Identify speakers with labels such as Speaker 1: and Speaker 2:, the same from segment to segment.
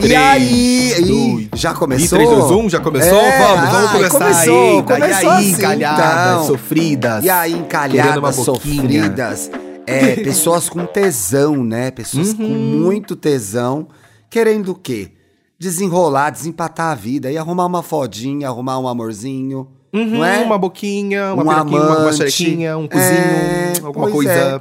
Speaker 1: E aí? Ih, já começou?
Speaker 2: E 3, 2, 1, já começou?
Speaker 1: É,
Speaker 2: vamos, vamos
Speaker 1: ai,
Speaker 2: começar
Speaker 1: começou,
Speaker 2: ainda.
Speaker 1: começou
Speaker 2: e aí,
Speaker 1: assim,
Speaker 2: encalhadas,
Speaker 1: então.
Speaker 2: sofridas.
Speaker 1: E aí, encalhadas, sofridas. É, pessoas com tesão, né? Pessoas com
Speaker 2: Uhum.
Speaker 1: muito tesão, querendo o quê? Desenrolar, desempatar a vida e arrumar uma fodinha, arrumar um amorzinho,
Speaker 2: Uhum,
Speaker 1: não é?
Speaker 2: Uma boquinha, uma
Speaker 1: Um
Speaker 2: piroquinha, uma,
Speaker 1: amante.
Speaker 2: xerequinha, um cozinho,
Speaker 1: É,
Speaker 2: alguma coisa.
Speaker 1: É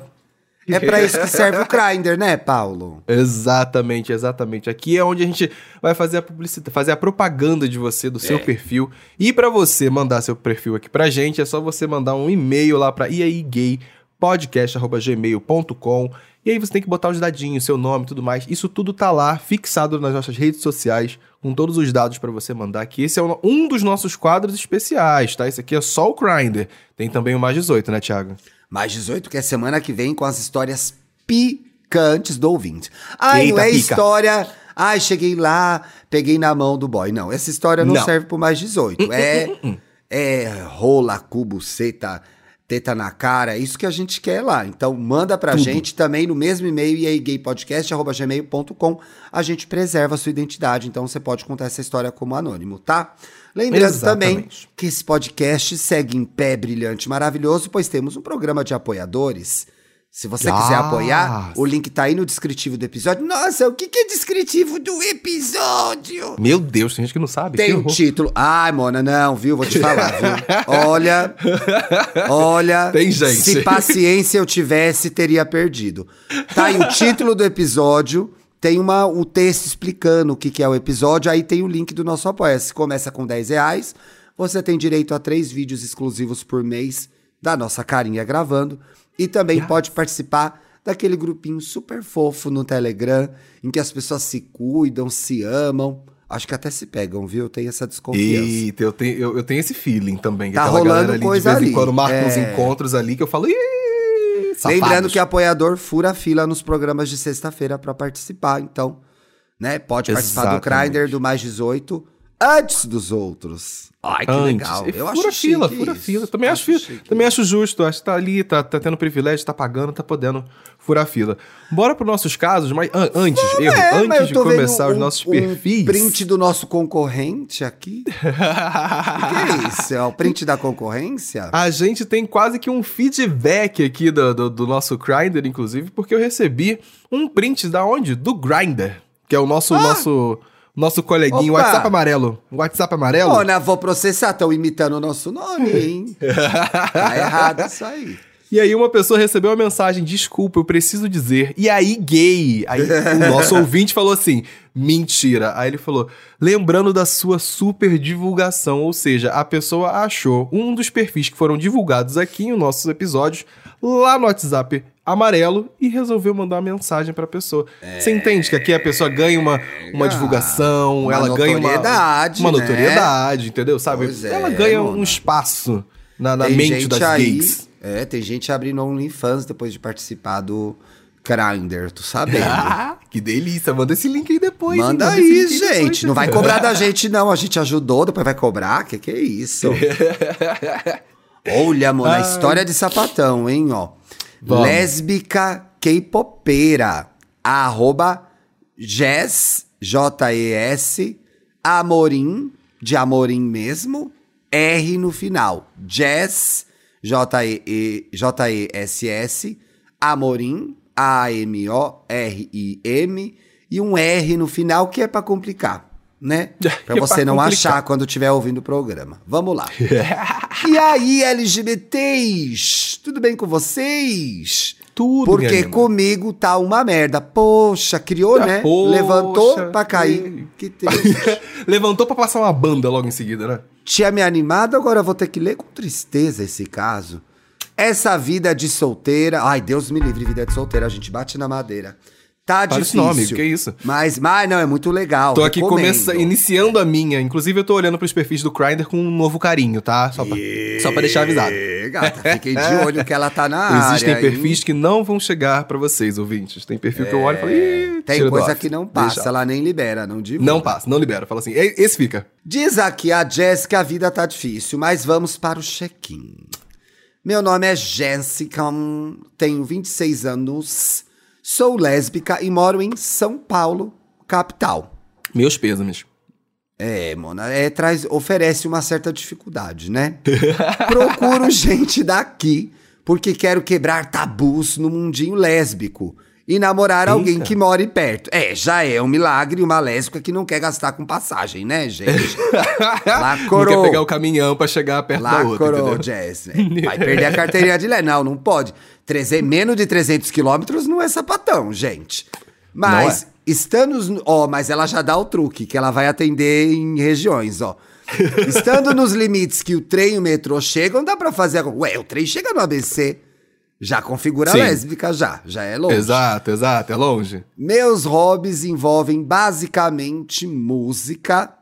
Speaker 1: pra isso que serve o Grindr, né, Paulo?
Speaker 2: Exatamente, exatamente. Aqui é onde a gente vai fazer a publicidade, fazer a propaganda de você, do
Speaker 1: É.
Speaker 2: seu perfil. E pra você mandar seu perfil aqui pra gente, é só você mandar um e-mail lá pra iaigaypodcast.gmail.com e aí você tem que botar os dadinhos, seu nome e tudo mais. Isso tudo tá lá, fixado nas nossas redes sociais, com todos os dados pra você mandar aqui. Esse é um- um dos nossos quadros especiais, tá? Esse aqui é só o Grindr. Tem também o Mais 18, né, Thiago?
Speaker 1: Mais 18, que é semana que vem com as histórias picantes do ouvinte. Ai, não
Speaker 2: Eita,
Speaker 1: é
Speaker 2: pica.
Speaker 1: história. Ai, cheguei lá, peguei na mão do boy. Não, essa história não,
Speaker 2: Não.
Speaker 1: serve pro mais 18. É, é rola, cubo, seta, teta na cara, é isso que a gente quer lá. Então manda pra
Speaker 2: Tudo.
Speaker 1: gente também no mesmo e-mail, e aí gaypodcast.gmail.com. A gente preserva a sua identidade, então você pode contar essa história como anônimo, tá? Lembrando também
Speaker 2: Exatamente.
Speaker 1: que esse podcast segue em pé brilhante, maravilhoso, pois temos um programa de apoiadores. Se você quiser
Speaker 2: Ah.
Speaker 1: apoiar, o link tá aí no descritivo do episódio. Nossa, o que, que é descritivo do episódio?
Speaker 2: Meu Deus, tem gente que não sabe.
Speaker 1: Tem o
Speaker 2: horror.
Speaker 1: título. Ai, Mona, não, viu? Vou te falar, viu? Olha, olha.
Speaker 2: Tem gente.
Speaker 1: Se paciência eu tivesse, teria perdido. Tá aí o título do episódio. Tem uma, o texto explicando o que, que é o episódio. Aí tem o link do nosso apoia. Se começa com 10 reais, você tem direito a três vídeos exclusivos por mês da nossa carinha gravando. E também pode participar daquele grupinho super fofo no Telegram, em que as pessoas se cuidam, se amam. Acho que até se pegam, viu? Eu tenho essa desconfiança.
Speaker 2: Eita, eu tenho, eu, eu tenho esse feeling também.
Speaker 1: Tá rolando
Speaker 2: ali,
Speaker 1: coisa
Speaker 2: de vez
Speaker 1: ali.
Speaker 2: em quando marca uns
Speaker 1: É.
Speaker 2: encontros ali que eu falo, Ih, safados."
Speaker 1: Lembrando que apoiador fura fila nos programas de sexta-feira para participar, então, né? Pode participar do
Speaker 2: Exatamente.
Speaker 1: Grindr do mais 18 antes dos outros. Ai, que
Speaker 2: Antes.
Speaker 1: legal. Eu
Speaker 2: fura
Speaker 1: acho
Speaker 2: fila, fura
Speaker 1: isso.
Speaker 2: fila. Também acho, fi-
Speaker 1: chique.
Speaker 2: também acho justo. Acho que tá ali, tá, tá tendo privilégio, tá pagando, tá podendo furar fila. Bora pros nossos casos, mas an- antes, erro,
Speaker 1: É,
Speaker 2: antes de começar os
Speaker 1: um-
Speaker 2: nossos
Speaker 1: um
Speaker 2: perfis.
Speaker 1: print do nosso concorrente aqui. Que é isso? É o print da concorrência?
Speaker 2: A gente tem quase que um feedback aqui do, do, do nosso Grindr, inclusive, porque eu recebi um print da onde? Do Grindr, que é o nosso, nosso, nosso coleguinho,
Speaker 1: Opa!
Speaker 2: WhatsApp amarelo. WhatsApp amarelo?
Speaker 1: Ô, né, vou processar, estão imitando o nosso nome, hein? tá errado isso aí.
Speaker 2: E aí uma pessoa recebeu uma mensagem, desculpa, eu preciso dizer, e aí gay? Aí o nosso ouvinte falou assim, mentira. Aí ele falou, lembrando da sua super divulgação, ou seja, a pessoa achou um dos perfis que foram divulgados aqui em nossos episódios, lá no WhatsApp amarelo, e resolveu mandar uma mensagem pra pessoa. Você entende que aqui a pessoa ganha uma, uma divulgação,
Speaker 1: Uma
Speaker 2: ela ganha uma...
Speaker 1: notoriedade,
Speaker 2: Uma
Speaker 1: né?
Speaker 2: notoriedade, entendeu? Sabe?
Speaker 1: É,
Speaker 2: ela ganha um
Speaker 1: mano.
Speaker 2: espaço na, na mente
Speaker 1: gente
Speaker 2: das
Speaker 1: aí,
Speaker 2: gays.
Speaker 1: É, tem gente abrindo OnlyFans depois de participar do Grindr, tu sabendo.
Speaker 2: Ah, que delícia. Manda esse link aí depois.
Speaker 1: Manda
Speaker 2: hein?
Speaker 1: aí,
Speaker 2: link depois.
Speaker 1: gente. Não vai cobrar da gente, não. A gente ajudou, depois vai cobrar. Que que é isso? Olha, mano, a história de sapatão, hein, ó.
Speaker 2: Vamos.
Speaker 1: Lésbica K-popeira. Arroba Jess, J-E-S, Amorim, de Amorim mesmo, R no final. Jess, J-E-S-S, Amorim, A-M-O-R-I-M, e um R no final, que é pra complicar, né? Pra
Speaker 2: é
Speaker 1: você não
Speaker 2: complicar.
Speaker 1: achar quando estiver ouvindo o programa. Vamos lá. e aí, LGBTs? Tudo bem com vocês?
Speaker 2: Tudo,
Speaker 1: Porque comigo tá uma merda. Poxa, criou,
Speaker 2: Ah,
Speaker 1: né?
Speaker 2: poxa,
Speaker 1: Levantou pra cair.
Speaker 2: que-
Speaker 1: Que.
Speaker 2: Levantou pra passar uma banda logo em seguida, né?
Speaker 1: Tinha me animado, agora vou ter que ler com tristeza esse caso. Essa vida de solteira. Ai, Deus me livre, vida de solteira. A gente bate na madeira. Tá
Speaker 2: Para esse
Speaker 1: difícil.
Speaker 2: nome, que isso?
Speaker 1: Mas, mas não, é muito legal.
Speaker 2: Tô aqui começa, iniciando a minha. Inclusive, eu tô olhando pros perfis do Grindr com um novo carinho, tá? Só pra, só pra deixar avisado.
Speaker 1: Gata, fiquei de olho que ela tá na área.
Speaker 2: Existem
Speaker 1: hein?
Speaker 2: perfis que não vão chegar pra vocês, ouvintes. Tem perfil que eu olho e falo, Ih,
Speaker 1: Tem
Speaker 2: tira do
Speaker 1: coisa que não passa,
Speaker 2: Deixa.
Speaker 1: ela nem libera, não divulga.
Speaker 2: Não passa, não libera. Fala assim, "Ei, esse fica.
Speaker 1: Diz aqui a Jéssica, a vida tá difícil, mas vamos para o check-in. Meu nome é Jéssica, tenho 26 anos, sou lésbica e moro em São Paulo, capital.
Speaker 2: Meus pêsames.
Speaker 1: É, Mona, é, traz, oferece uma certa dificuldade, né? Procuro gente daqui porque quero quebrar tabus no mundinho lésbico e namorar alguém
Speaker 2: Eita.
Speaker 1: que more perto. É, já é um milagre uma lésbica que não quer gastar com passagem, né, gente?
Speaker 2: Não
Speaker 1: Lacrou.
Speaker 2: quer pegar o caminhão pra chegar perto da outra, entendeu?
Speaker 1: Jess. É, Vai perder a carteirinha de lé. Não, não pode. Treze- menos de 300 quilômetros não é sapatão, gente. Mas,
Speaker 2: é.
Speaker 1: estando... Ó, mas ela já dá o truque, que ela vai atender em regiões, ó. Estando nos limites que o trem e o metrô chegam, dá pra fazer... Ué, o trem chega no ABC. Já configura
Speaker 2: Sim.
Speaker 1: lésbica, já. Já é longe.
Speaker 2: Exato, exato, é longe.
Speaker 1: Meus hobbies envolvem basicamente música,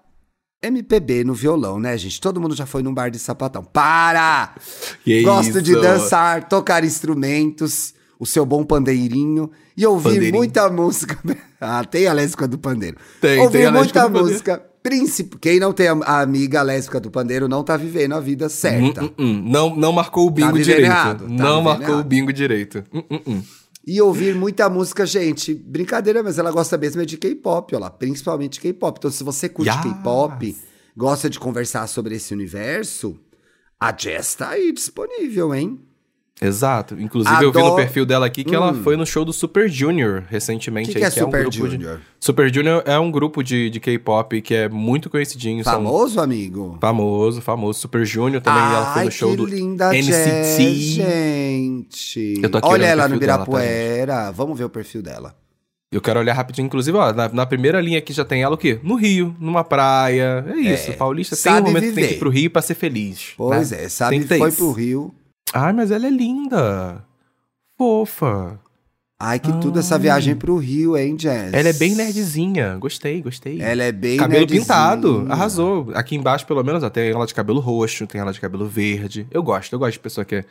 Speaker 1: MPB no violão, né, gente? Todo mundo já foi num bar de sapatão. Para!
Speaker 2: Que
Speaker 1: Gosto de
Speaker 2: isso?
Speaker 1: dançar, tocar instrumentos, o seu bom pandeirinho e ouvir
Speaker 2: Pandeirinho.
Speaker 1: muita música. ah, tem a lésbica do pandeiro.
Speaker 2: Tem,
Speaker 1: ouvir
Speaker 2: tem a
Speaker 1: muita música. Príncipe, quem não tem a, amiga lésbica do pandeiro não tá vivendo a vida certa.
Speaker 2: Hum, hum, hum. Não, não marcou o bingo
Speaker 1: vivendo
Speaker 2: direito.
Speaker 1: errado, tá
Speaker 2: não marcou o
Speaker 1: errado.
Speaker 2: bingo direito. Hum, hum, hum.
Speaker 1: E ouvir muita música, gente. Brincadeira, mas ela gosta mesmo é de K-pop, ó lá, principalmente K-pop. Então, se você curte
Speaker 2: Yes.
Speaker 1: K-pop, gosta de conversar sobre esse universo, a Jess tá aí disponível, hein?
Speaker 2: Exato. Inclusive, eu vi no
Speaker 1: Adoro-
Speaker 2: perfil dela aqui que ela
Speaker 1: Hum.
Speaker 2: foi no show do Super Junior recentemente.
Speaker 1: O que,
Speaker 2: aí,
Speaker 1: que é Super
Speaker 2: um grupo de-
Speaker 1: Junior?
Speaker 2: Super Junior é um grupo de, de K-pop que é muito conhecidinho. são-
Speaker 1: Famoso, amigo?
Speaker 2: Famoso, famoso. Super Junior também. ela foi
Speaker 1: Ai,
Speaker 2: no show
Speaker 1: que
Speaker 2: do
Speaker 1: linda
Speaker 2: NCT.
Speaker 1: Gente. Olha ela no
Speaker 2: dela, tá,
Speaker 1: Ibirapuera. Vamos ver o perfil dela.
Speaker 2: Eu quero olhar rapidinho, inclusive, ó, na, na primeira linha aqui já tem ela o quê? No Rio, numa praia. É isso, paulista tem um momento que tem que
Speaker 1: viver.
Speaker 2: ir pro Rio pra ser feliz.
Speaker 1: Pois
Speaker 2: né?
Speaker 1: é, sabe
Speaker 2: Tem
Speaker 1: que
Speaker 2: que
Speaker 1: foi
Speaker 2: isso.
Speaker 1: pro Rio.
Speaker 2: Ai, mas ela é linda. Fofa.
Speaker 1: Ai, que tudo essa viagem pro Rio, hein, Jess?
Speaker 2: Ela é bem nerdzinha. Gostei, gostei.
Speaker 1: Ela é bem
Speaker 2: Cabelo
Speaker 1: nerdzinha.
Speaker 2: pintado, arrasou. Aqui embaixo, pelo menos, ó, tem ela de cabelo roxo, tem ela de cabelo verde. Eu gosto, eu gosto de pessoa que é,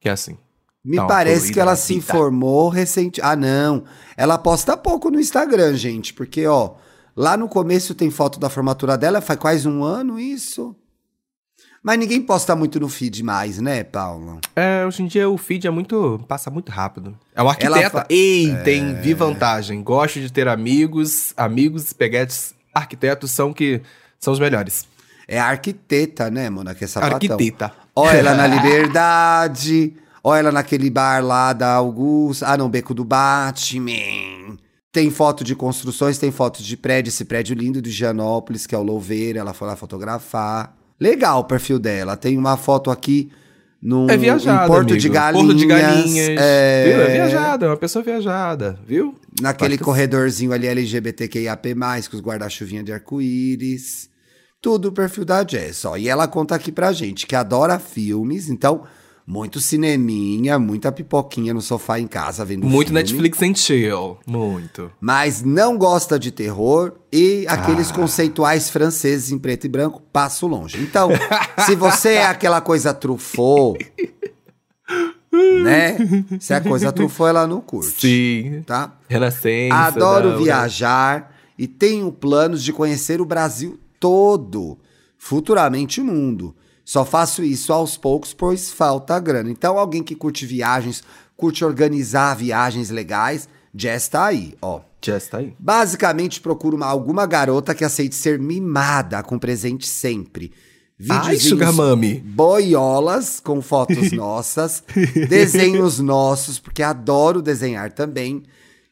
Speaker 2: que é assim.
Speaker 1: Me
Speaker 2: uma
Speaker 1: parece que ela se informou recente. Ah, não. Ela posta pouco no Instagram, gente. Porque, ó, lá no começo tem foto da formatura dela, faz quase um ano isso. Mas ninguém posta muito no feed mais, né, Paulo?
Speaker 2: É, hoje em dia o feed é muito. passa muito rápido. É
Speaker 1: Ela
Speaker 2: arquiteta.
Speaker 1: fa-
Speaker 2: Ei, tem vi vantagem. Gosto de ter amigos, amigos, peguetes, arquitetos são que são os melhores.
Speaker 1: É a arquiteta, né, Mona? Que é sapatão.
Speaker 2: Arquiteta.
Speaker 1: Olha ela na Liberdade. Olha ela naquele bar lá da Augusta. Ah, não, Beco do Batman. Tem foto de construções, tem foto de prédio. Esse prédio lindo de Gianópolis, que é o Louveira. Ela foi lá fotografar. Legal o perfil dela. Tem uma foto aqui num
Speaker 2: É viajada.
Speaker 1: em Porto
Speaker 2: amigo.
Speaker 1: de Galinhas.
Speaker 2: Porto de Galinhas.
Speaker 1: É,
Speaker 2: Viu? É viajada, é uma pessoa viajada, viu?
Speaker 1: Naquele corredorzinho ali LGBTQIAP+, com os guarda-chuvinha de arco-íris. Tudo o perfil da Jess, ó. E ela conta aqui pra gente que adora filmes, então, muito cineminha, muita pipoquinha no sofá em casa vendo
Speaker 2: Muito
Speaker 1: filme.
Speaker 2: Netflix and chill. Muito.
Speaker 1: Mas não gosta de terror e
Speaker 2: Ah.
Speaker 1: aqueles conceituais franceses em preto e branco, passo longe. Então, se você é aquela coisa truffaut, né? Se é a coisa truffaut, ela não curte,
Speaker 2: Sim.
Speaker 1: tá?
Speaker 2: Renascença.
Speaker 1: Adoro
Speaker 2: não,
Speaker 1: viajar e tenho planos de conhecer o Brasil todo, futuramente o mundo. Só faço isso aos poucos, pois falta grana. Então, alguém que curte viagens, curte organizar viagens legais, Jess tá aí, ó.
Speaker 2: Jess tá aí.
Speaker 1: Basicamente, procuro uma- alguma garota que aceite ser mimada com presente sempre.
Speaker 2: Ai, Sugar Mami.
Speaker 1: boiolas com fotos nossas, desenhos nossos, porque adoro desenhar também,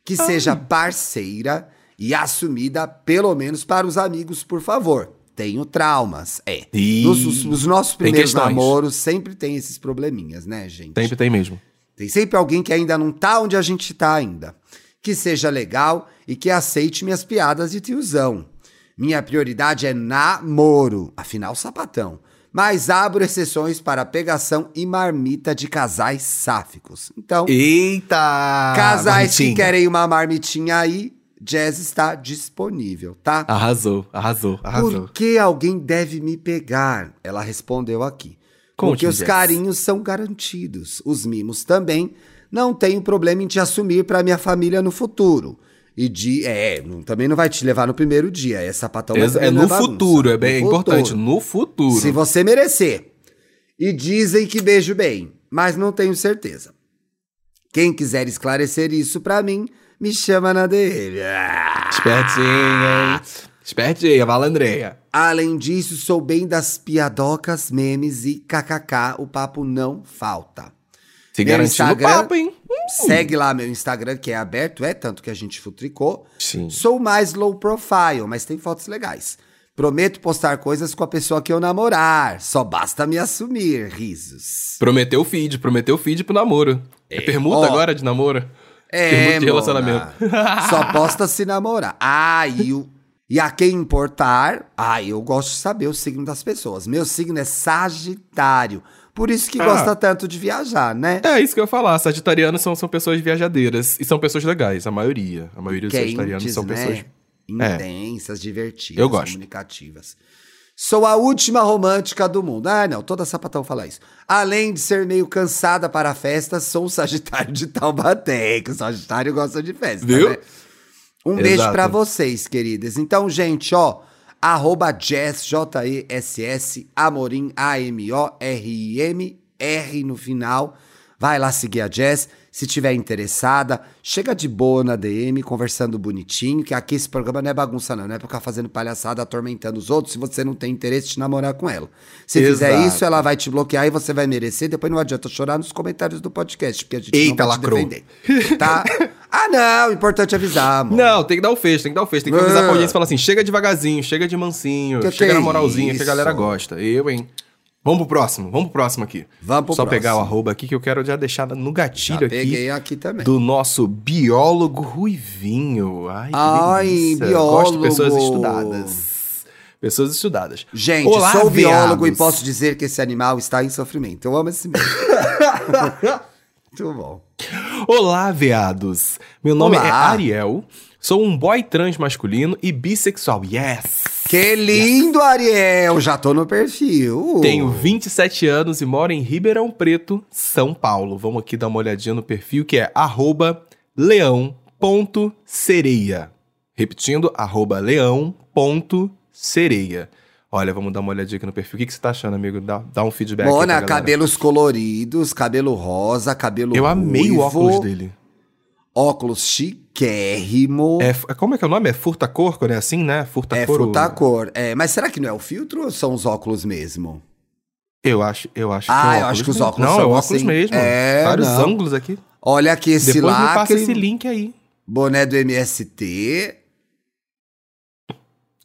Speaker 1: que seja parceira e assumida, pelo menos para os amigos, por favor. Tenho traumas, é.
Speaker 2: Ih,
Speaker 1: Nos, os- os nossos primeiros namoros sempre tem esses probleminhas, né, gente?
Speaker 2: Sempre tem mesmo.
Speaker 1: Tem sempre alguém que ainda não tá onde a gente tá ainda. Que seja legal e que aceite minhas piadas de tiozão. Minha prioridade é namoro, afinal sapatão. Mas abro exceções para pegação e marmita de casais sáficos. Então,
Speaker 2: Eita!
Speaker 1: casais que
Speaker 2: Marmitinha.
Speaker 1: querem uma marmitinha aí, Jazz está disponível, tá?
Speaker 2: Arrasou, arrasou, arrasou.
Speaker 1: Por que alguém deve me pegar? Ela respondeu aqui.
Speaker 2: Conte,
Speaker 1: Porque os
Speaker 2: Jess.
Speaker 1: carinhos são garantidos. Os mimos também. Não tenho problema em te assumir para minha família no futuro. E de. É, não- também não vai te levar no primeiro dia. É sapatão,
Speaker 2: É, é no futuro, é bem
Speaker 1: No
Speaker 2: importante.
Speaker 1: futuro.
Speaker 2: No futuro.
Speaker 1: Se você merecer. E dizem que beijo bem, mas não tenho certeza. Quem quiser esclarecer isso pra mim, me chama na DM. Ah!
Speaker 2: Espertinha. Espertinha, malandreia.
Speaker 1: Além disso, sou bem das piadocas, memes e kkk, o papo não falta.
Speaker 2: Se
Speaker 1: Meu Instagram-
Speaker 2: papo, hein?
Speaker 1: Segue lá meu Instagram, que é aberto, é tanto que a gente futricou.
Speaker 2: Sim.
Speaker 1: Sou mais low profile, mas tem fotos legais. Prometo postar coisas com a pessoa que eu namorar. Só basta me assumir, risos.
Speaker 2: Prometeu o feed, prometeu feed pro namoro. É, permuta
Speaker 1: Ó.
Speaker 2: agora de namoro?
Speaker 1: É,
Speaker 2: de relacionamento.
Speaker 1: Só posta se namorar. Ah, e, o, e a quem importar, ah, eu gosto de saber o signo das pessoas. Meu signo é Sagitário. Por isso que
Speaker 2: Ah.
Speaker 1: gosta tanto de viajar, né?
Speaker 2: É isso que eu ia falar. Sagitarianos são, são pessoas viajadeiras. E são pessoas legais, a maioria. A maioria dos sagitarianos
Speaker 1: Quentes,
Speaker 2: são
Speaker 1: né?
Speaker 2: pessoas.
Speaker 1: Intensas, divertidas,
Speaker 2: Eu gosto.
Speaker 1: comunicativas. Sou a última romântica do mundo. Ah, não, toda sapatão fala isso. Além de ser meio cansada para festas, sou um Sagitário de Taubaté, que o Sagitário gosta de festa,
Speaker 2: Viu?
Speaker 1: né? Um beijo
Speaker 2: Exato.
Speaker 1: pra vocês, queridas. Então, gente, ó, arroba Jess, J-E-S-S, Amorim, A-M-O-R-I-M, R no final. Vai lá seguir a Jess. Se tiver interessada, chega de boa na DM, conversando bonitinho, que aqui esse programa não é bagunça não, não é pra ficar fazendo palhaçada, atormentando os outros, se você não tem interesse de namorar com ela. Se fizer
Speaker 2: Exato.
Speaker 1: isso, ela vai te bloquear e você vai merecer, depois não adianta chorar nos comentários do podcast, porque a gente
Speaker 2: Eita,
Speaker 1: não vai te
Speaker 2: lacrou.
Speaker 1: defender. Tá? ah, não, importante é avisar, amor.
Speaker 2: Não, tem que dar o fecho, tem que dar o fecho. Tem que avisar pra audiência e falar assim: chega devagarzinho, chega de mansinho,
Speaker 1: Que
Speaker 2: chega
Speaker 1: é
Speaker 2: na moralzinha, que a galera
Speaker 1: isso?
Speaker 2: gosta. Eu, hein? Vamos pro próximo, vamos pro próximo aqui.
Speaker 1: Vamos pro
Speaker 2: Só pegar o
Speaker 1: próximo.
Speaker 2: arroba aqui que eu quero já deixar no gatilho
Speaker 1: Já
Speaker 2: aqui.
Speaker 1: peguei aqui também.
Speaker 2: Do nosso biólogo Ruivinho. Ai,
Speaker 1: Ai, biólogo.
Speaker 2: Gosto de pessoas estudadas. Pessoas estudadas.
Speaker 1: Gente,
Speaker 2: Olá,
Speaker 1: sou biólogo e posso dizer que esse animal está em sofrimento. Eu amo esse mesmo. Muito bom.
Speaker 2: Olá, veados. Meu nome
Speaker 1: Olá.
Speaker 2: é Ariel. Sou um boy trans masculino e bissexual. Yes!
Speaker 1: Que lindo, Ariel! Já tô no perfil.
Speaker 2: Tenho 27 anos e moro em Ribeirão Preto, São Paulo. Vamos aqui dar uma olhadinha no perfil que é arroba leão.sereia. Repetindo, arroba leão.sereia. Olha, vamos dar uma olhadinha aqui no perfil. O que, que você tá achando, amigo? Dá, dá um feedback
Speaker 1: Mona, cabelos coloridos, cabelo rosa, cabelo
Speaker 2: Eu amei
Speaker 1: ruivo,
Speaker 2: o óculos dele.
Speaker 1: Óculos chiquérrimo.
Speaker 2: É, é- como é que é o nome? É furta-cor, quando é assim, né?
Speaker 1: É
Speaker 2: Furta-cor.
Speaker 1: fruta cor. É, mas será que não é o filtro ou são os óculos mesmo?
Speaker 2: Eu acho, eu acho que
Speaker 1: Ah,
Speaker 2: é o
Speaker 1: eu acho que os
Speaker 2: mesmo.
Speaker 1: óculos
Speaker 2: Não,
Speaker 1: são
Speaker 2: é o óculos
Speaker 1: assim.
Speaker 2: mesmo.
Speaker 1: É,
Speaker 2: Vários
Speaker 1: não.
Speaker 2: ângulos aqui.
Speaker 1: Olha aqui esse
Speaker 2: Depois me passa
Speaker 1: lacre,
Speaker 2: esse link aí.
Speaker 1: boné do MST.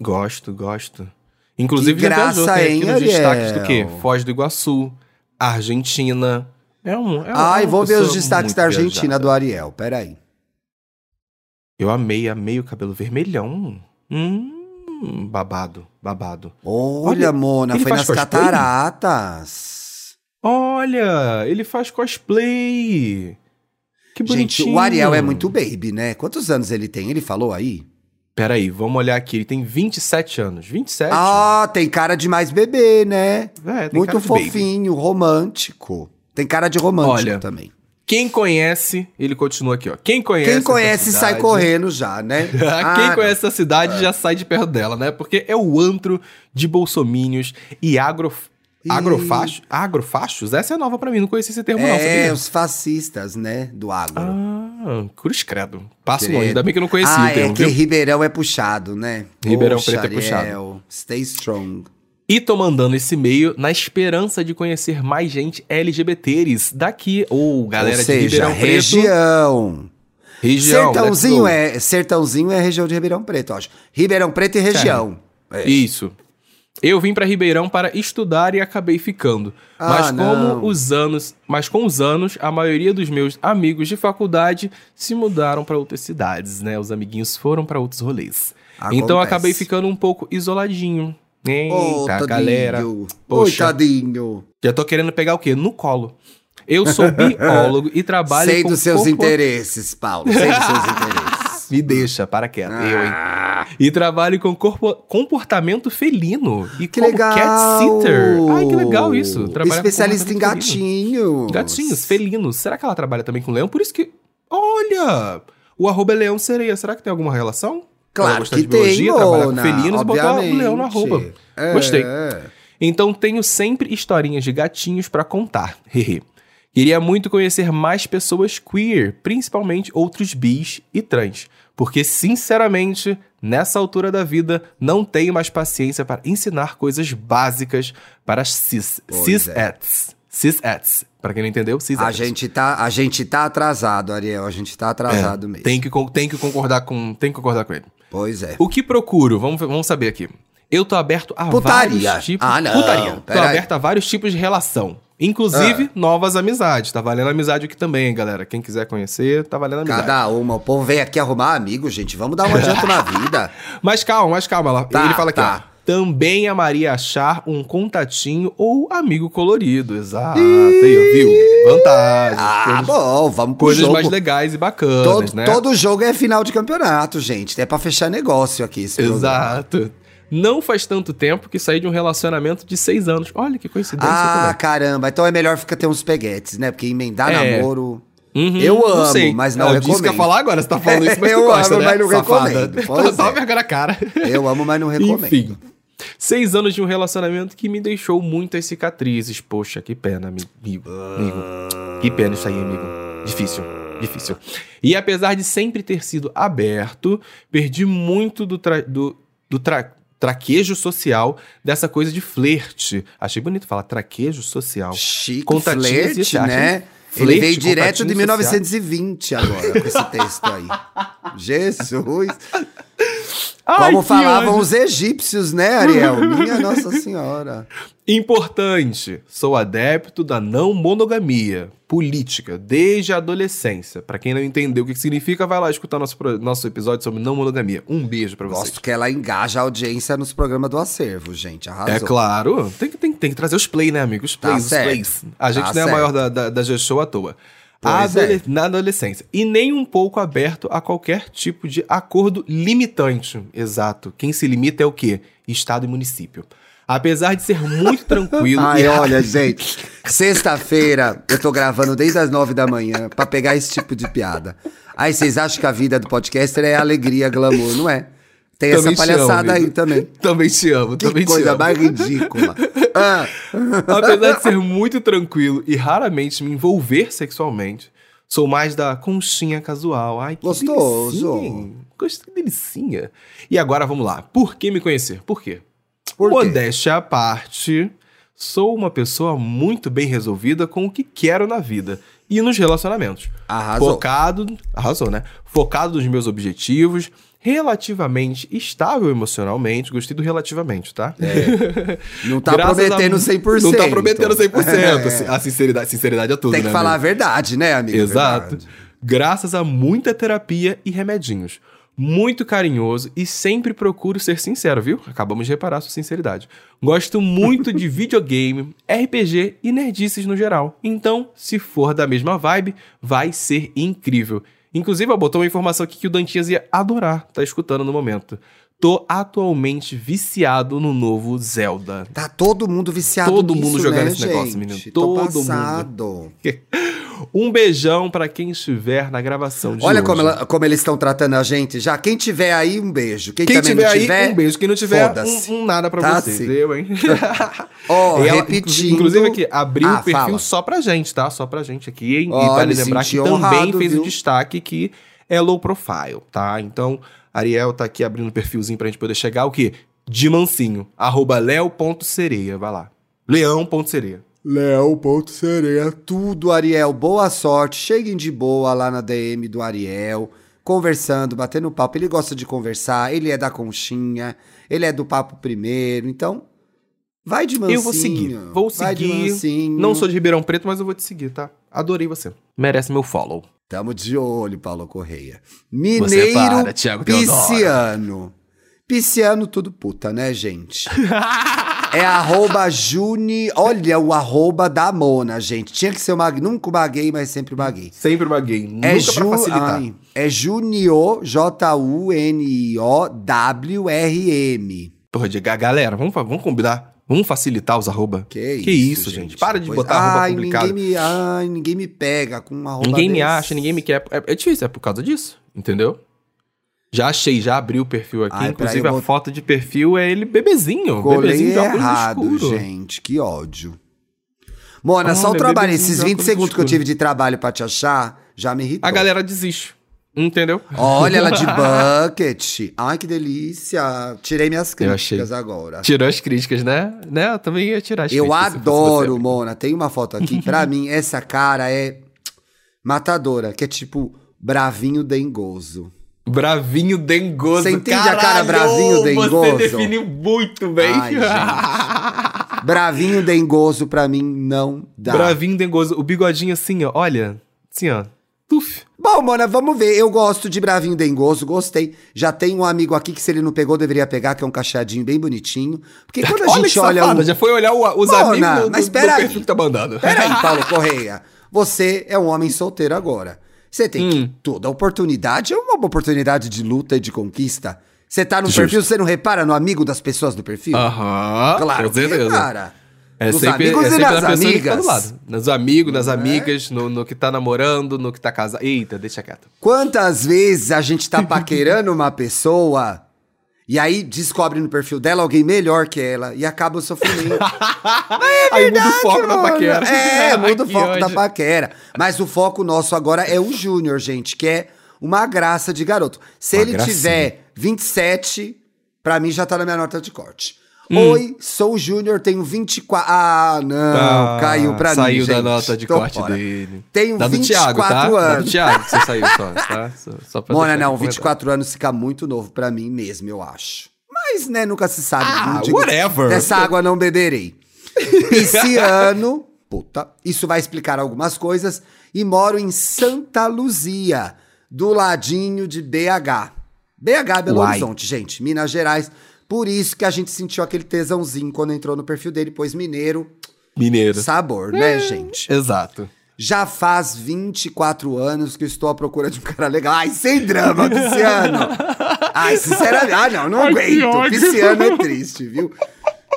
Speaker 2: Gosto, gosto. Inclusive,
Speaker 1: Que
Speaker 2: já viajou,
Speaker 1: graça,
Speaker 2: aqui nos destaques do quê?
Speaker 1: Ariel?
Speaker 2: Foz do Iguaçu, Argentina. É um. É
Speaker 1: Ai,
Speaker 2: uma
Speaker 1: vou ver os destaques da Argentina
Speaker 2: viajada.
Speaker 1: do Ariel. Peraí.
Speaker 2: Eu amei, amei o cabelo vermelhão. Hum, babado, babado.
Speaker 1: Olha,
Speaker 2: Olha,
Speaker 1: Mona, foi nas
Speaker 2: cosplay?
Speaker 1: cataratas.
Speaker 2: Olha, ele faz cosplay. Que
Speaker 1: Gente,
Speaker 2: bonitinho.
Speaker 1: o Ariel é muito baby, né? Quantos anos ele tem? Ele falou aí?
Speaker 2: Peraí, vamos olhar aqui. Ele tem 27 anos. 27?
Speaker 1: Ah, tem cara de mais bebê, né?
Speaker 2: É,
Speaker 1: Muito fofinho, romântico. Tem cara de romântico
Speaker 2: Olha,
Speaker 1: também.
Speaker 2: Quem conhece, ele continua aqui, ó. Quem conhece.
Speaker 1: Quem conhece sai
Speaker 2: cidade-
Speaker 1: correndo já, né?
Speaker 2: Quem
Speaker 1: Ah,
Speaker 2: conhece essa cidade já sai de perto dela, né? Porque é o antro de bolsomínios e agro... Agrofacho... agrofachos? Essa é nova pra mim, não conhecia esse termo não,
Speaker 1: É, os fascistas, né? Do agro.
Speaker 2: Ah, cruz credo. Passo
Speaker 1: Querido.
Speaker 2: longe, ainda bem que eu não conhecia
Speaker 1: ah,
Speaker 2: o termo,
Speaker 1: é que
Speaker 2: viu?
Speaker 1: Ribeirão é puxado, né?
Speaker 2: Ribeirão
Speaker 1: Poxa,
Speaker 2: Preto é puxado.
Speaker 1: Stay strong.
Speaker 2: E tô mandando esse e-mail na esperança de conhecer mais gente LGBTs daqui, ou galera
Speaker 1: Ou seja,
Speaker 2: de Ribeirão Preto.
Speaker 1: região.
Speaker 2: Região.
Speaker 1: Sertãozinho é, Sertãozinho é região de Ribeirão Preto, acho. Ribeirão Preto e região. É.
Speaker 2: Isso. Eu vim pra Ribeirão para estudar e acabei ficando.
Speaker 1: Ah,
Speaker 2: mas como
Speaker 1: não.
Speaker 2: os anos, mas com os anos, a maioria dos meus amigos de faculdade se mudaram para outras cidades, né? Os amiguinhos foram para outros rolês. Então eu
Speaker 1: Acontece.
Speaker 2: acabei ficando um pouco isoladinho. Eita,
Speaker 1: tadinho.
Speaker 2: galera.
Speaker 1: Oi, tadinho.
Speaker 2: já tô querendo pegar o quê? No colo. Eu sou biólogo e trabalho
Speaker 1: Sei
Speaker 2: com
Speaker 1: dos seus
Speaker 2: corpo-
Speaker 1: interesses, Paulo. Sei dos seus interesses.
Speaker 2: Me deixa, para quieto. Eu, hein?
Speaker 1: Ah,
Speaker 2: E trabalho com corpo- comportamento felino. E
Speaker 1: que legal.
Speaker 2: cat sitter. Ai, que legal isso. Trabalhar
Speaker 1: Especialista em
Speaker 2: felino.
Speaker 1: gatinhos.
Speaker 2: Gatinhos, felinos. Será que ela trabalha também com leão? Por isso que. Olha! O arroba é leão sereia. Será que tem alguma relação?
Speaker 1: Claro que
Speaker 2: de biologia,
Speaker 1: tem,
Speaker 2: trabalhar com felinos e botar o leão
Speaker 1: obviamente.
Speaker 2: arroba.
Speaker 1: É.
Speaker 2: Gostei. Então tenho sempre historinhas de gatinhos pra contar. Queria muito conhecer mais pessoas queer, principalmente outros bis e trans. Porque, sinceramente, nessa altura da vida, não tenho mais paciência para ensinar coisas básicas para cis,
Speaker 1: Pois
Speaker 2: cis-ets. Cis-ets. Para quem não entendeu, cis
Speaker 1: A gente, tá, a gente tá atrasado, Ariel. A gente tá atrasado mesmo.
Speaker 2: É, tem que, tem que concordar com, tem que concordar com ele.
Speaker 1: Pois é.
Speaker 2: O que procuro? Vamos, vamos saber aqui. Eu tô aberto a
Speaker 1: Putaria.
Speaker 2: vários tipos...
Speaker 1: Ah, não,
Speaker 2: Putaria. Tô aberto a vários tipos de relação. Inclusive,
Speaker 1: Ah.
Speaker 2: novas amizades. Tá valendo amizade aqui também, hein, galera. Quem quiser conhecer, tá valendo amizade.
Speaker 1: Cada uma. O povo vem aqui arrumar amigo, gente. Vamos dar um adianto na vida.
Speaker 2: Mas calma, mas calma. lá.
Speaker 1: Tá,
Speaker 2: Ele fala aqui,
Speaker 1: tá.
Speaker 2: ó. Também amaria achar um contatinho ou amigo colorido. Exato. Aí, viu? Vantagem.
Speaker 1: Ah,
Speaker 2: coisas
Speaker 1: bom, vamos pro
Speaker 2: coisas
Speaker 1: jogo.
Speaker 2: mais legais e bacanas,
Speaker 1: Todo,
Speaker 2: né?
Speaker 1: todo jogo é final de campeonato, gente. É pra fechar negócio aqui. Programa.
Speaker 2: Exato. Não faz tanto tempo que saí de um relacionamento de seis anos. Olha que coincidência.
Speaker 1: Ah,
Speaker 2: também.
Speaker 1: caramba. Então é melhor ficar ter uns peguetes, né? Porque emendar
Speaker 2: É.
Speaker 1: namoro.
Speaker 2: Uhum,
Speaker 1: Eu
Speaker 2: não
Speaker 1: amo,
Speaker 2: sei.
Speaker 1: mas não
Speaker 2: Eu disse que ia
Speaker 1: recomendo.
Speaker 2: falar agora, você tá falando isso, mas
Speaker 1: Eu
Speaker 2: gosta,
Speaker 1: amo,
Speaker 2: né?
Speaker 1: mas não
Speaker 2: Safada.
Speaker 1: recomendo.
Speaker 2: Só
Speaker 1: é.
Speaker 2: vergonha na cara.
Speaker 1: Eu amo, mas não recomendo.
Speaker 2: Enfim. Seis anos de um relacionamento que me deixou muitas cicatrizes. Poxa, que pena, amigo. amigo. Que pena isso aí, amigo. Difícil, difícil. E apesar de sempre ter sido aberto, perdi muito do, tra- do, do tra- traquejo social dessa coisa de flerte. Achei bonito falar traquejo social.
Speaker 1: Chique, flerte, né?
Speaker 2: Flerte,
Speaker 1: Ele veio direto de 1920 agora, com esse texto aí. Jesus.
Speaker 2: Ai,
Speaker 1: Como falavam
Speaker 2: ódio.
Speaker 1: os egípcios, né, Ariel? Minha Nossa Senhora.
Speaker 2: Importante, sou adepto da não monogamia política desde a adolescência. Pra quem não entendeu o que significa, vai lá escutar nosso, nosso episódio sobre não monogamia. Um beijo pra vocês.
Speaker 1: Gosto que ela engaja a audiência nos programas do acervo, gente. Arrasou.
Speaker 2: É claro, tem que, tem, tem que trazer os play, né, amigo? Os
Speaker 1: Tá
Speaker 2: plays, os
Speaker 1: certo.
Speaker 2: plays. A gente
Speaker 1: Tá
Speaker 2: não é a maior da, da, da G-Show à toa. Adole-
Speaker 1: é.
Speaker 2: Na adolescência. E nem um pouco aberto a qualquer tipo de acordo limitante. Exato. Quem se limita é o quê? Estado e município. Apesar de ser muito tranquilo
Speaker 1: Ai,
Speaker 2: e
Speaker 1: olha, gente. Sexta-feira eu tô gravando desde as nove da manhã pra pegar esse tipo de piada. Aí vocês acham que a vida do podcaster é alegria, glamour, não é? Tem
Speaker 2: Também
Speaker 1: essa
Speaker 2: te amo,
Speaker 1: palhaçada aí também.
Speaker 2: Também te amo,
Speaker 1: Que
Speaker 2: também te
Speaker 1: coisa
Speaker 2: amo.
Speaker 1: mais ridícula. Ah,
Speaker 2: Apesar de ser muito tranquilo e raramente me envolver sexualmente, sou mais da conchinha casual. Ai, que
Speaker 1: Gostoso.
Speaker 2: delicinha? Gostei delicinha. E agora vamos lá. Por que me conhecer? Por quê?
Speaker 1: Por quê?
Speaker 2: Modéstia à parte, sou uma pessoa muito bem resolvida com o que quero na vida e nos relacionamentos.
Speaker 1: Arrasou.
Speaker 2: Focado, arrasou, né? Focado nos meus objetivos, relativamente estável emocionalmente, gostei do relativamente, tá?
Speaker 1: não tá
Speaker 2: Graças
Speaker 1: prometendo
Speaker 2: a-
Speaker 1: 100%.
Speaker 2: Não tá prometendo 100%.
Speaker 1: É.
Speaker 2: A sinceridade, sinceridade é tudo,
Speaker 1: Tem que
Speaker 2: né,
Speaker 1: falar a
Speaker 2: amigo?
Speaker 1: verdade, né, amigo?
Speaker 2: Exato.
Speaker 1: Verdade.
Speaker 2: Graças a muita terapia e remedinhos. Muito carinhoso e sempre procuro ser sincero, viu? Acabamos de reparar sua sinceridade. Gosto muito de videogame, RPG e nerdices no geral. Então, se for da mesma vibe, vai ser incrível. Inclusive, ela botou uma informação aqui que o Dantinhas ia adorar, tá escutando no momento. Tô atualmente viciado no novo Zelda.
Speaker 1: Tá todo mundo viciado
Speaker 2: Todo
Speaker 1: nisso,
Speaker 2: mundo jogando
Speaker 1: né,
Speaker 2: esse negócio,
Speaker 1: gente?
Speaker 2: menino.
Speaker 1: Tô
Speaker 2: Todo mundo.
Speaker 1: passado.
Speaker 2: Um beijão pra quem estiver na gravação de
Speaker 1: Olha
Speaker 2: hoje.
Speaker 1: como, ela- como eles estão tratando a gente já. Quem tiver aí, um beijo. Quem,
Speaker 2: Quem
Speaker 1: também
Speaker 2: tiver
Speaker 1: não
Speaker 2: aí,
Speaker 1: tiver,
Speaker 2: um beijo. Quem não tiver, um, um nada pra
Speaker 1: Tá,
Speaker 2: você.
Speaker 1: sim.
Speaker 2: Eu, hein?
Speaker 1: Ó,
Speaker 2: ela,
Speaker 1: repetindo.
Speaker 2: Inclusive aqui, abriu
Speaker 1: Ah,
Speaker 2: o perfil
Speaker 1: fala.
Speaker 2: só pra gente, tá? Só pra gente aqui, hein?
Speaker 1: Ó,
Speaker 2: e vale lembrar que também
Speaker 1: honrado,
Speaker 2: fez
Speaker 1: viu?
Speaker 2: o destaque que é low profile, tá? Então, Ariel tá aqui abrindo o perfilzinho pra gente poder chegar o quê? De mansinho. Arroba leo.sereia, vai lá. Leão.sereia.
Speaker 1: Léo.sereia, tudo, Ariel. Boa sorte. Cheguem de boa lá na DM do Ariel. Conversando, batendo papo. Ele gosta de conversar, ele é da conchinha, ele é do papo primeiro. Então, vai de mansinho.
Speaker 2: Eu vou seguir. Vou
Speaker 1: Vai de
Speaker 2: seguir.
Speaker 1: mansinho.
Speaker 2: Não sou de Ribeirão Preto, mas eu vou te seguir, tá? Adorei você. Merece meu follow.
Speaker 1: Tamo de olho, Paulo Correia. Mineiro
Speaker 2: para, Thiago.
Speaker 1: Pisciano. Pisciano, tudo puta, né, gente? é arroba Juni. Olha o arroba da Mona, gente. Tinha que ser uma. Nunca uma gay, mas sempre uma gay.
Speaker 2: Sempre uma gay. Nunca
Speaker 1: É, Ju,
Speaker 2: facilitar.
Speaker 1: ai, é Junio, J-U-N-I-O-W-R-M.
Speaker 2: Porra, de galera, vamos, vamos combinar. Vamos facilitar os arroba.
Speaker 1: Que,
Speaker 2: Que isso, gente. Para de botar arroba
Speaker 1: ai,
Speaker 2: complicado.
Speaker 1: Ninguém me, ai, ninguém me pega com uma arroba
Speaker 2: Ninguém me
Speaker 1: desse.
Speaker 2: acha, ninguém me quer. É, é difícil, é por causa disso, entendeu? Já achei, já abri o perfil aqui.
Speaker 1: Ai,
Speaker 2: Inclusive,
Speaker 1: peraí,
Speaker 2: a
Speaker 1: vou-
Speaker 2: foto de perfil é ele bebezinho.
Speaker 1: Colei
Speaker 2: bebezinho de óculos
Speaker 1: errado,
Speaker 2: escuro.
Speaker 1: gente. Que ódio. Mona, só o trabalho, esses
Speaker 2: um
Speaker 1: 20
Speaker 2: óculos
Speaker 1: segundos que eu
Speaker 2: escuro.
Speaker 1: tive de trabalho pra te achar, já me irritou.
Speaker 2: A galera desiste. Entendeu?
Speaker 1: Olha ela de bucket. Ai, que delícia. Tirei minhas
Speaker 2: Eu
Speaker 1: críticas agora.
Speaker 2: Tirou as críticas, né? Né? Eu também ia tirar as
Speaker 1: Eu
Speaker 2: críticas. fosse
Speaker 1: adoro. Mona. Tem uma foto aqui. Pra mim, essa cara é matadora, que é tipo bravinho dengoso.
Speaker 2: Bravinho dengoso.
Speaker 1: Você entende a
Speaker 2: Caralho,
Speaker 1: cara bravinho dengoso?
Speaker 2: Você definiu muito bem.
Speaker 1: Ai, gente. Bravinho dengoso pra mim não dá.
Speaker 2: Bravinho dengoso. O bigodinho assim, ó. Olha. Assim, ó. Tuf.
Speaker 1: Bom, Mona, vamos ver. Eu gosto de bravinho dengoso, gostei. Já tem um amigo aqui que se ele não pegou, deveria pegar, que é um cacheadinho bem bonitinho. Porque quando a
Speaker 2: olha
Speaker 1: gente olha
Speaker 2: safada,
Speaker 1: um...
Speaker 2: Já foi olhar o- os
Speaker 1: Mona,
Speaker 2: amigos do,
Speaker 1: mas pera
Speaker 2: do
Speaker 1: aí.
Speaker 2: que tá mandando.
Speaker 1: Peraí, Paulo Correia. Você é um homem solteiro agora. Você tem
Speaker 2: Hum.
Speaker 1: que. Toda oportunidade é uma oportunidade de luta e de conquista. Você tá no
Speaker 2: Justo.
Speaker 1: perfil, você não repara no amigo das pessoas do perfil?
Speaker 2: Aham.
Speaker 1: claro
Speaker 2: com certeza.
Speaker 1: repara.
Speaker 2: É
Speaker 1: Nos
Speaker 2: sempre,
Speaker 1: amigos
Speaker 2: é
Speaker 1: e
Speaker 2: sempre
Speaker 1: nas
Speaker 2: na pessoa que tá
Speaker 1: amigas.
Speaker 2: do lado. Nos amigos, nas
Speaker 1: é?
Speaker 2: amigas, no, no que tá namorando, no que tá casado. Eita, deixa quieto.
Speaker 1: Quantas vezes a gente tá paquerando uma pessoa e aí descobre no perfil dela alguém melhor que ela e acaba o sofrimento.
Speaker 2: Aí muda o foco da
Speaker 1: Mona.
Speaker 2: paquera.
Speaker 1: É, muda o foco da
Speaker 2: ódio.
Speaker 1: paquera. Mas o foco nosso agora é o Júnior, gente, que é uma graça de garoto. Se
Speaker 2: Uma
Speaker 1: ele
Speaker 2: gracinha.
Speaker 1: tiver 27, pra mim já tá na minha nota de corte.
Speaker 2: Hum.
Speaker 1: Oi, sou o Júnior, tenho 24. Ah, não,
Speaker 2: Ah,
Speaker 1: caiu pra mim.
Speaker 2: Saiu da
Speaker 1: gente.
Speaker 2: nota de
Speaker 1: Tô
Speaker 2: corte
Speaker 1: fora.
Speaker 2: dele.
Speaker 1: Tenho
Speaker 2: da do
Speaker 1: 24
Speaker 2: Thiago, tá? Da do
Speaker 1: anos.
Speaker 2: Thiago você saiu só, tá? Só, só pra
Speaker 1: Mona, não,
Speaker 2: aqui
Speaker 1: 24 anos fica muito novo pra mim mesmo, eu acho. Mas, né, nunca se sabe.
Speaker 2: Ah,
Speaker 1: digo,
Speaker 2: whatever.
Speaker 1: Dessa água não beberei. Pisciano, puta, isso vai explicar algumas coisas. E moro em Santa Luzia, do ladinho de BH. BH, Belo
Speaker 2: Uai.
Speaker 1: Horizonte, gente, Minas Gerais. Por isso que a gente sentiu aquele tesãozinho quando entrou no perfil dele, pois mineiro,
Speaker 2: Mineiro.
Speaker 1: sabor, né, gente?
Speaker 2: Exato.
Speaker 1: Já faz 24 anos que eu estou à procura de um cara legal. Ai, sem drama, Pisciano. Ai, sinceramente. Ah, não, não
Speaker 2: Ai,
Speaker 1: aguento. Pisciano é triste, viu?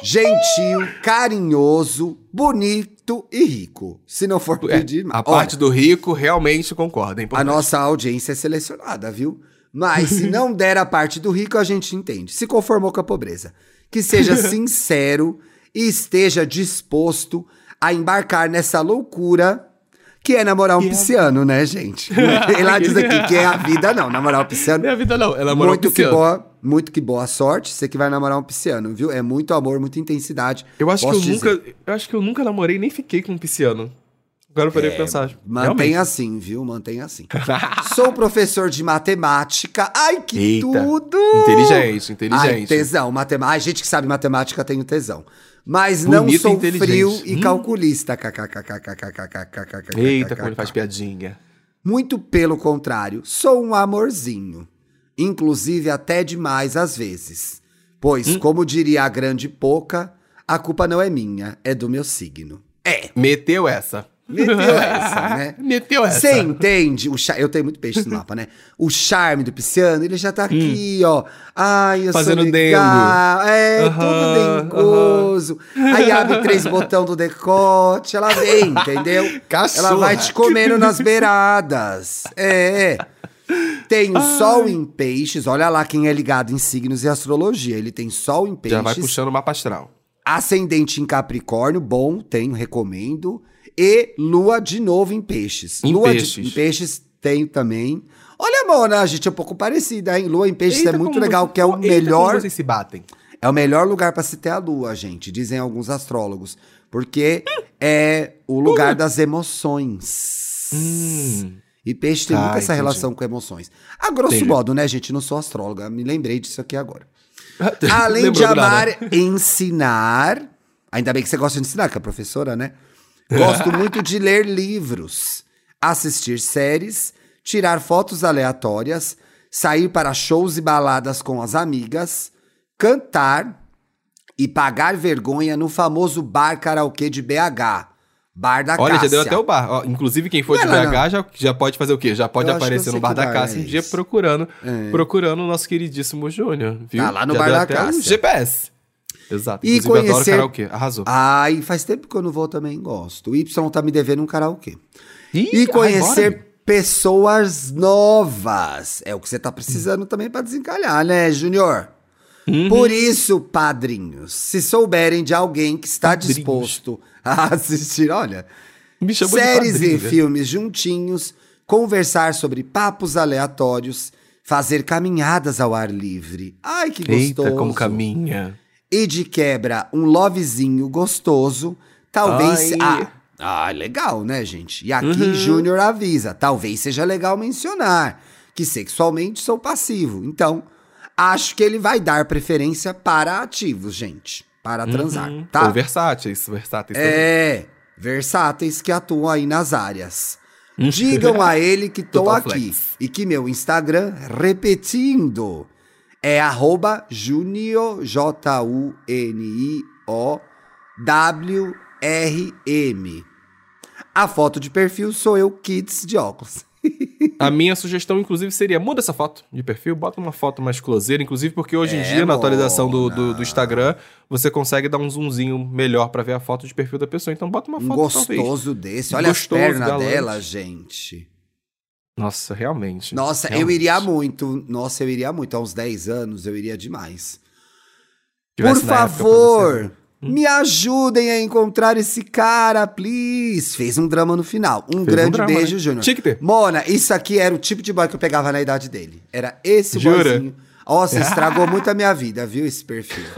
Speaker 1: Gentil, carinhoso, bonito e rico. Se não for
Speaker 2: É,
Speaker 1: pedir...
Speaker 2: a
Speaker 1: Olha,
Speaker 2: parte do rico realmente concorda. é
Speaker 1: a nossa audiência é selecionada, viu? Mas se não der a parte do rico, a gente entende. Se conformou com a pobreza. Que seja sincero e esteja disposto a embarcar nessa loucura que é namorar um
Speaker 2: Que é-
Speaker 1: pisciano, né, gente? Lá diz aqui que é a vida, não. Namorar um pisciano.
Speaker 2: É a vida não, ela namorou
Speaker 1: Muito
Speaker 2: um
Speaker 1: que,
Speaker 2: pisciano.
Speaker 1: boa, muito que boa sorte, você que vai namorar um pisciano, viu? É muito amor, muita intensidade.
Speaker 2: Eu acho
Speaker 1: Posso
Speaker 2: que eu
Speaker 1: dizer.
Speaker 2: nunca, eu acho que eu nunca namorei nem fiquei com um pisciano. Agora eu parei é, pensar.
Speaker 1: Mantém assim, viu? Mantém assim. Sou professor de matemática. Ai, que
Speaker 2: Eita.
Speaker 1: tudo!
Speaker 2: Inteligente, inteligente.
Speaker 1: Ai, tesão. Matem... Ai, gente que sabe matemática tem o tesão. Mas
Speaker 2: Bonito não
Speaker 1: sou frio
Speaker 2: hum.
Speaker 1: e calculista. Eita, como ele faz piadinha. Muito pelo contrário, sou um amorzinho. Inclusive até demais às vezes. Pois, hum. como diria a grande pouca, a culpa não é minha, é do meu signo. É.
Speaker 2: Meteu essa
Speaker 1: meteu essa, né?
Speaker 2: Meteu essa.
Speaker 1: Você entende? O char... Eu tenho muito peixe no mapa, né? O charme do pisciano, ele já tá aqui, ó. Ai, eu
Speaker 2: Hum. Fazendo
Speaker 1: sou legal. É,
Speaker 2: Aham,
Speaker 1: tudo dengoso. Aí abre três botão do decote, ela vem, entendeu?
Speaker 2: Cachorra.
Speaker 1: Ela vai te comendo nas beiradas. É, é. Tem o sol em peixes, olha lá quem é ligado em signos e astrologia. Ele tem sol em peixes.
Speaker 2: Já vai puxando o mapa astral.
Speaker 1: Ascendente em Capricórnio, bom, tenho, recomendo. E lua de novo em peixes.
Speaker 2: Em
Speaker 1: lua
Speaker 2: peixes.
Speaker 1: De, em peixes tenho também. Olha, Mona, a gente é um pouco parecida, hein? Lua em peixes
Speaker 2: Eita,
Speaker 1: é muito legal,
Speaker 2: você-
Speaker 1: que é o melhor.
Speaker 2: vocês se batem.
Speaker 1: É o melhor lugar pra se ter a lua, gente, dizem alguns astrólogos. Porque é o lugar das emoções.
Speaker 2: Hum.
Speaker 1: E peixe tem
Speaker 2: Ah,
Speaker 1: muito essa
Speaker 2: entendi.
Speaker 1: relação com emoções. A grosso
Speaker 2: Entendi.
Speaker 1: modo, né, gente? Não sou astróloga, me lembrei disso aqui agora. Além de
Speaker 2: nada.
Speaker 1: amar ensinar, ainda bem que você gosta de ensinar, que é professora, né? Gosto muito de ler livros, assistir séries, tirar fotos aleatórias, sair para shows e baladas com as amigas, cantar e pagar vergonha no famoso bar karaokê de BH. Bar da
Speaker 2: Olha, já
Speaker 1: Cássia.
Speaker 2: deu até o bar. Ó, inclusive, quem for de
Speaker 1: Não, não,
Speaker 2: BH já, já pode fazer o quê? Já pode
Speaker 1: Eu
Speaker 2: aparecer no bar da
Speaker 1: bar
Speaker 2: Cássia
Speaker 1: é
Speaker 2: um dia procurando,
Speaker 1: É.
Speaker 2: procurando o nosso queridíssimo Júnior, viu?
Speaker 1: Tá lá no
Speaker 2: Já
Speaker 1: bar da
Speaker 2: um
Speaker 1: Cássia.
Speaker 2: GPS. Exato.
Speaker 1: E
Speaker 2: Inclusive, eu adoro
Speaker 1: conhecer-
Speaker 2: karaokê. Arrasou.
Speaker 1: Ai, faz tempo que eu não vou também, gosto. O Y tá me devendo um karaokê.
Speaker 2: Ih,
Speaker 1: E conhecer pessoas novas. É o que você tá precisando também pra desencalhar, né, Júnior? Por isso, padrinhos, se souberem de alguém que está
Speaker 2: Padrinhos.
Speaker 1: disposto a assistir, olha, séries e filmes juntinhos, conversar sobre papos aleatórios, fazer caminhadas ao ar livre. Ai, que gostoso.
Speaker 2: Eita, como caminha.
Speaker 1: E de quebra, um lovezinho gostoso. Talvez.
Speaker 2: Ai.
Speaker 1: Ah, ah, legal, né, gente? E aqui
Speaker 2: Uhum.
Speaker 1: Júnior avisa: talvez seja legal mencionar que sexualmente sou passivo. Então, acho que ele vai dar preferência para ativos, gente. Para transar,
Speaker 2: Uhum.
Speaker 1: tá?
Speaker 2: Ou versáteis, versáteis também.
Speaker 1: É, versáteis que atuam aí nas áreas. Digam a ele que tô
Speaker 2: Total
Speaker 1: aqui
Speaker 2: flex.
Speaker 1: e que meu Instagram, repetindo, é arroba junio, J-U-N-I-O, W-R-M. A foto de perfil sou eu, Kids, de óculos.
Speaker 2: A minha sugestão, inclusive, seria muda essa foto de perfil, bota uma foto mais closeira, inclusive porque hoje em
Speaker 1: É,
Speaker 2: dia, na atualização do, do, do Instagram, você consegue dar um zoomzinho melhor pra ver a foto de perfil da pessoa. Então bota uma
Speaker 1: Um
Speaker 2: foto, talvez.
Speaker 1: gostoso desse. Olha
Speaker 2: Gostoso,
Speaker 1: as pernas
Speaker 2: galante.
Speaker 1: dela, gente.
Speaker 2: Nossa, realmente.
Speaker 1: Nossa, eu
Speaker 2: Realmente.
Speaker 1: iria muito. Nossa, eu iria muito. Há uns 10 anos eu iria demais. Por favor. Me ajudem a encontrar esse cara, please. Fez um drama no final. Um
Speaker 2: Fez um
Speaker 1: grande
Speaker 2: drama,
Speaker 1: beijo,
Speaker 2: né?
Speaker 1: Júnior.
Speaker 2: Tinha que ter.
Speaker 1: Mona, isso aqui era o tipo de boy que eu pegava na idade dele. Era esse
Speaker 2: Jura?
Speaker 1: boyzinho. Nossa, estragou muito a minha vida, viu, esse perfil.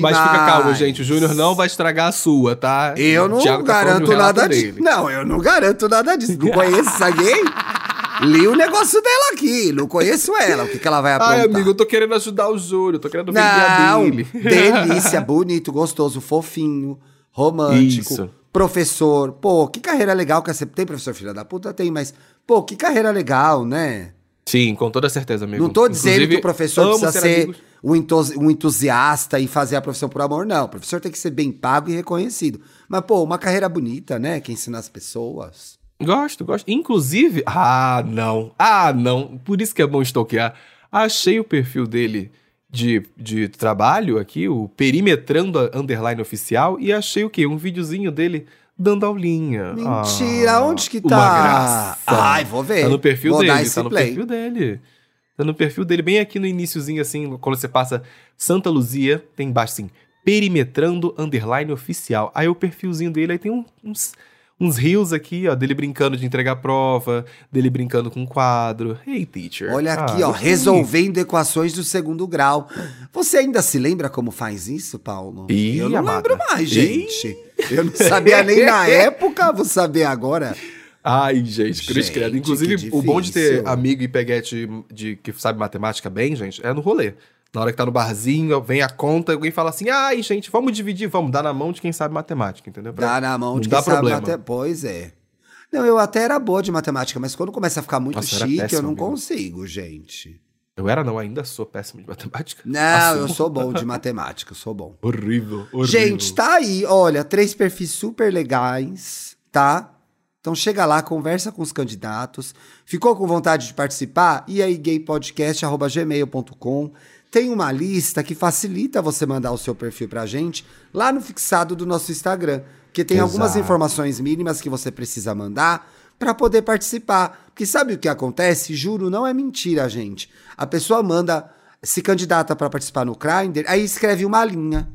Speaker 2: Mas fica calmo, gente. O Júnior não vai estragar a sua, tá?
Speaker 1: Eu não
Speaker 2: tá
Speaker 1: garanto
Speaker 2: relato
Speaker 1: nada disso. Não, eu não garanto nada disso. Não conheço essa gay. Li o negócio dela aqui. Não conheço ela. O que, que ela vai aprontar?
Speaker 2: Ai, amigo, eu tô querendo ajudar o Júnior, tô querendo vender a
Speaker 1: Não,
Speaker 2: dele.
Speaker 1: delícia, bonito, gostoso, fofinho, romântico,
Speaker 2: Isso.
Speaker 1: professor. Pô, que carreira legal que você tem, professor filha da puta? Tem, mas, pô, que carreira legal, né?
Speaker 2: Sim, com toda certeza, amigo.
Speaker 1: Não tô dizendo
Speaker 2: Inclusive,
Speaker 1: que o professor precisa ser
Speaker 2: amigos.
Speaker 1: um, entus- um entusiasta e fazer a profissão por amor, não. O professor tem que ser bem pago e reconhecido. Mas, pô, uma carreira bonita, né? Que ensina as pessoas.
Speaker 2: Gosto, gosto. Inclusive. Ah, não. Ah, não. Por isso que é bom stalkear. Achei o perfil dele de, de trabalho aqui, o Perimetrando Underline Oficial, e achei o quê? Um videozinho dele dando aulinha.
Speaker 1: Mentira,
Speaker 2: Ah,
Speaker 1: onde que
Speaker 2: uma
Speaker 1: tá?
Speaker 2: graça.
Speaker 1: Ai, vou ver.
Speaker 2: Tá no perfil
Speaker 1: Vou
Speaker 2: dele, tá no
Speaker 1: play.
Speaker 2: perfil dele. Tá no perfil dele, bem aqui no iniciozinho, assim, quando você passa Santa Luzia, tem embaixo assim, perimetrando underline oficial. Aí o perfilzinho dele, aí tem um- uns, uns rios aqui, ó, dele brincando de entregar prova, dele brincando com quadro. Hey, teacher.
Speaker 1: Olha
Speaker 2: Ah,
Speaker 1: aqui, ó, resolvendo equações do segundo grau. Você ainda se lembra como faz isso, Paulo?
Speaker 2: Ih,
Speaker 1: eu não
Speaker 2: amada.
Speaker 1: lembro mais,
Speaker 2: Ih.
Speaker 1: gente. Eu não sabia nem na época, vou saber agora.
Speaker 2: Ai, gente, cruz credo. Inclusive,
Speaker 1: que
Speaker 2: o bom de ter amigo e peguete de, que sabe matemática bem, gente, é no rolê. Na hora que tá no barzinho, vem a conta, alguém fala assim, ai, gente, vamos dividir, vamos dar na mão de quem sabe matemática, entendeu? Pra-
Speaker 1: Dá na mão
Speaker 2: não
Speaker 1: de quem sabe
Speaker 2: problema.
Speaker 1: mate- Pois é. Não, eu até era boa de matemática, mas quando começa a ficar muito
Speaker 2: Nossa, eu
Speaker 1: chique, eu
Speaker 2: péssimo,
Speaker 1: não
Speaker 2: amigo.
Speaker 1: consigo, gente.
Speaker 2: Eu era, não, ainda sou péssimo de matemática.
Speaker 1: Não,
Speaker 2: Assumo.
Speaker 1: eu sou bom de matemática, eu sou bom.
Speaker 2: Horrível, horrível.
Speaker 1: Gente, tá aí, olha, três perfis super legais, tá? Então chega lá, conversa com os candidatos. Ficou com vontade de participar? E aí, gaypodcast.gmail.com. Tem uma lista que facilita você mandar o seu perfil pra gente lá no fixado do nosso Instagram. Porque tem algumas
Speaker 2: Exato.
Speaker 1: informações mínimas que você precisa mandar pra poder participar. Porque sabe o que acontece? Juro, não é mentira, gente. A pessoa manda, se candidata pra participar no Grindr, aí escreve uma linha.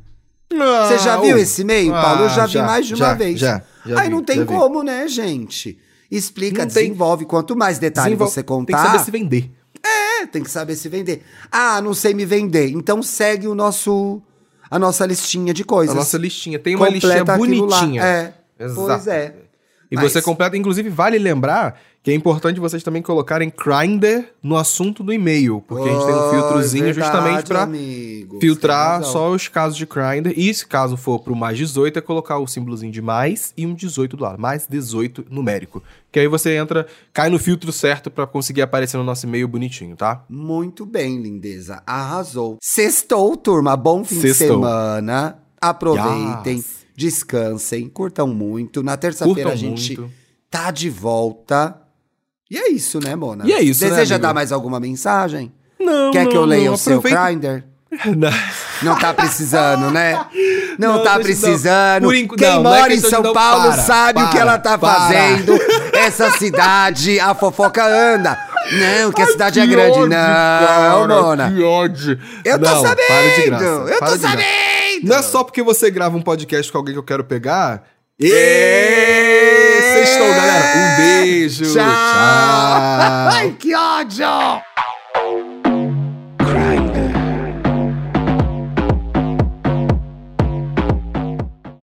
Speaker 1: Você já viu esse e-mail, Paulo? Eu já, vi mais de uma
Speaker 2: Ah, já,
Speaker 1: vez.
Speaker 2: Já, já
Speaker 1: Aí
Speaker 2: vi,
Speaker 1: não tem
Speaker 2: já vi.
Speaker 1: como, né, gente? Explica,
Speaker 2: Não tem.
Speaker 1: desenvolve. Quanto mais detalhe
Speaker 2: Desenvolve-
Speaker 1: você
Speaker 2: Tem que
Speaker 1: contar,
Speaker 2: saber se vender.
Speaker 1: É, tem que saber se vender. Ah, não sei me vender. Então segue o nosso a nossa listinha de coisas.
Speaker 2: A nossa listinha. Tem uma
Speaker 1: Completa
Speaker 2: listinha bonitinha.
Speaker 1: É.
Speaker 2: Exato.
Speaker 1: Pois é.
Speaker 2: E
Speaker 1: Mas-
Speaker 2: você completa, inclusive, vale lembrar que é importante vocês também colocarem Grindr no assunto do e-mail, porque a gente tem um
Speaker 1: Oh,
Speaker 2: filtrozinho
Speaker 1: verdade,
Speaker 2: justamente
Speaker 1: tem
Speaker 2: filtrar só os casos de Grindr. E se caso for pro mais 18, é colocar o símbolozinho de mais e um 18 do lado. Mais 18 numérico. Que aí você entra, cai no filtro certo pra conseguir aparecer no nosso e-mail bonitinho, tá?
Speaker 1: Muito bem, lindeza. Arrasou. Sextou, turma. Bom fim de
Speaker 2: Sextou.
Speaker 1: semana. Aproveitem,
Speaker 2: Yes.
Speaker 1: Descansem, curtam muito. Na terça-feira a gente
Speaker 2: muito.
Speaker 1: tá de volta. E é isso, né, Mona?
Speaker 2: E é isso, né,
Speaker 1: Deseja
Speaker 2: amigo?
Speaker 1: dar mais alguma mensagem?
Speaker 2: Não,
Speaker 1: Quer que eu leia o seu
Speaker 2: aproveita-
Speaker 1: Grindr?
Speaker 2: Não.
Speaker 1: Não tá precisando, né? Não,
Speaker 2: Não,
Speaker 1: tá precisando.
Speaker 2: não. Enquanto-
Speaker 1: Quem
Speaker 2: não, não é
Speaker 1: mora em
Speaker 2: questão de
Speaker 1: São
Speaker 2: não-
Speaker 1: Paulo
Speaker 2: para,
Speaker 1: sabe o que
Speaker 2: para,
Speaker 1: ela tá
Speaker 2: para.
Speaker 1: fazendo. Essa cidade, a fofoca anda. Não, que a
Speaker 2: Ai,
Speaker 1: cidade
Speaker 2: que
Speaker 1: é grande.
Speaker 2: ódio,
Speaker 1: não,
Speaker 2: cara,
Speaker 1: Mona.
Speaker 2: Que ódio.
Speaker 1: Eu tô
Speaker 2: Não,
Speaker 1: sabendo!
Speaker 2: Para
Speaker 1: eu
Speaker 2: para
Speaker 1: tô sabendo!
Speaker 2: Não é só porque você grava um podcast com alguém que eu quero pegar. E... Sextou, galera. Um beijo.
Speaker 1: Tchau.
Speaker 2: Tchau.
Speaker 1: Ai, que ódio!